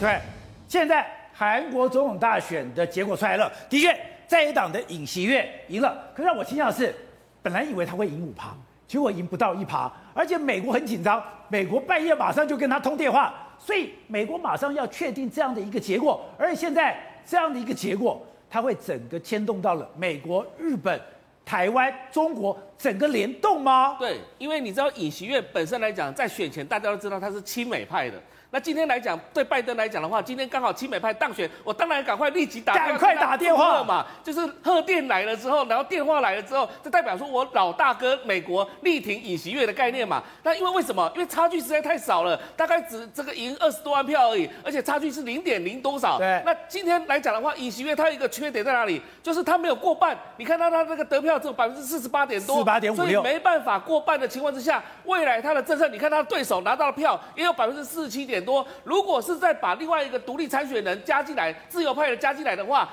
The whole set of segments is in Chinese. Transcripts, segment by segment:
对，现在韩国总统大选的结果出来了，的确在野党的尹锡悦赢了。可是让我惊讶的是，本来以为他会赢五趴，结果赢不到一趴，而且美国很紧张，美国半夜马上就跟他通电话，所以美国马上要确定这样的一个结果。而且现在这样的一个结果，它会整个牵动到了美国、日本。台湾、中国整个联动吗？对，因为你知道尹锡悦本身来讲，在选前大家都知道他是亲美派的。那今天来讲，对拜登来讲的话，今天刚好亲美派当选，我当然赶快立即打，赶快打电话嘛，就是贺电来了之后，然后电话来了之后，就代表说我老大哥美国力挺尹锡悦的概念嘛。那因为为什么？因为差距实在太少了，大概只这个赢二十多万票而已，而且差距是零点零多少。对。那今天来讲的话，尹锡悦他有一个缺点在哪里？就是他没有过半。你看他他那个得票只有百分之四十八点多，四八点五六，所以没办法过半的情况之下，未来他的政策，你看他的对手拿到的票也有百分之四十七点多，如果是再把另外一个独立参选人加进来，自由派的加进来的话。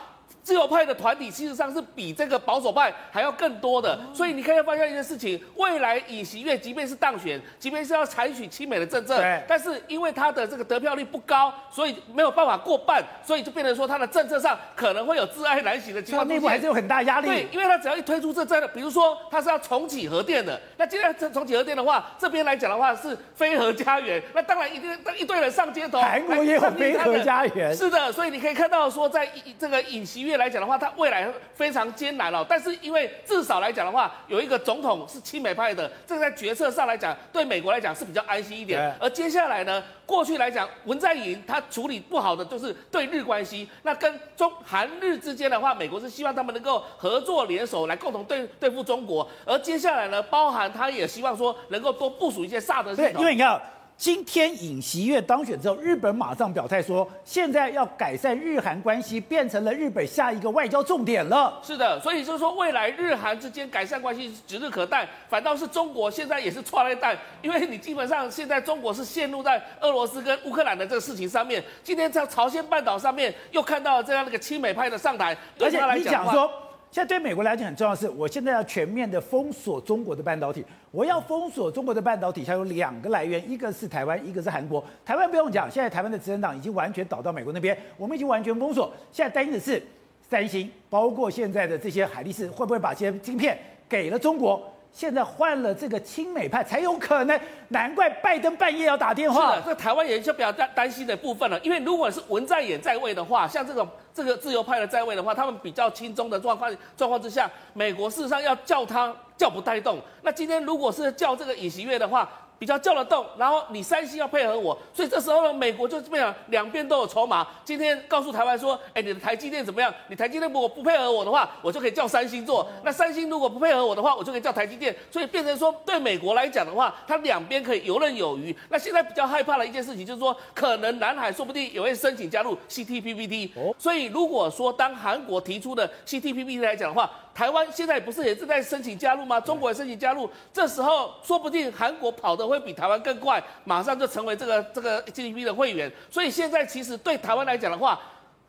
自由派的团体其实上是比这个保守派还要更多的，所以你可以发现一件事情：未来尹锡悦即便是当选，即便是要采取亲美的政策，但是因为他的这个得票率不高，所以没有办法过半，所以就变成说他的政策上可能会有自爱难行的情况。内部还是有很大压力。对，因为他只要一推出这政策，比如说他是要重启核电的，那今天重启核电的话，这边来讲的话是非核家园，那当然一定一堆人上街头。韩国也有非核家园。是的，所以你可以看到说，在这个尹锡悦。来讲的话，他未来非常艰难哦。但是因为至少来讲的话，有一个总统是亲美派的，这个在决策上来讲，对美国来讲是比较安心一点。而接下来呢，过去来讲，文在寅他处理不好的就是对日关系。那跟中韩日之间的话，美国是希望他们能够合作联手来共同对对付中国。而接下来呢，包含他也希望说能够多部署一些萨德系统。因为你看。今天尹锡悦当选之后，日本马上表态说，现在要改善日韩关系，变成了日本下一个外交重点了。是的，所以就是说，未来日韩之间改善关系指日可待。反倒是中国现在也是错了一蛋，因为你基本上现在中国是陷入在俄罗斯跟乌克兰的这个事情上面。今天在朝鲜半岛上面又看到了这样的一个亲美派的上台，而且你讲说。现在对美国来讲很重要的是，我现在要全面的封锁中国的半导体。我要封锁中国的半导体，它有两个来源，一个是台湾，一个是韩国。台湾不用讲，现在台湾的执政党已经完全倒到美国那边，我们已经完全封锁。现在担心的是三星，包括现在的这些海力士，会不会把这些晶片给了中国？现在换了这个亲美派才有可能，难怪拜登半夜要打电话。是的，这台湾人就比较担担心的部分了，因为如果是文在寅在位的话，像这种这个自由派的在位的话，他们比较轻松的状况状况之下，美国事实上要叫他叫不带动。那今天如果是叫这个尹锡悦的话。比较叫得动，然后你三星要配合我，所以这时候呢，美国就这么样，两边都有筹码。今天告诉台湾说，哎，你的台积电怎么样？你台积电如果不配合我的话，我就可以叫三星做。那三星如果不配合我的话，我就可以叫台积电。所以变成说，对美国来讲的话，它两边可以游刃有余。那现在比较害怕的一件事情就是说，可能南海说不定也会申请加入 CPTPP。所以如果说当韩国提出的 CPTPP 来讲的话，台湾现在不是也正在申请加入吗？中国也申请加入，这时候说不定韩国跑的会比台湾更快，马上就成为这个这个 GDP 的会员。所以现在其实对台湾来讲的话，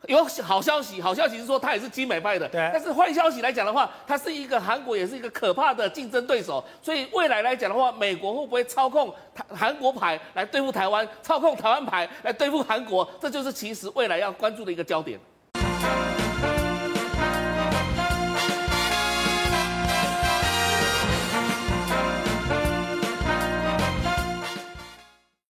有好消息，好消息是说它也是亲美派的。对。但是坏消息来讲的话，它是一个韩国也是一个可怕的竞争对手。所以未来来讲的话，美国会不会操控台韩国牌来对付台湾，操控台湾牌来对付韩国？这就是其实未来要关注的一个焦点。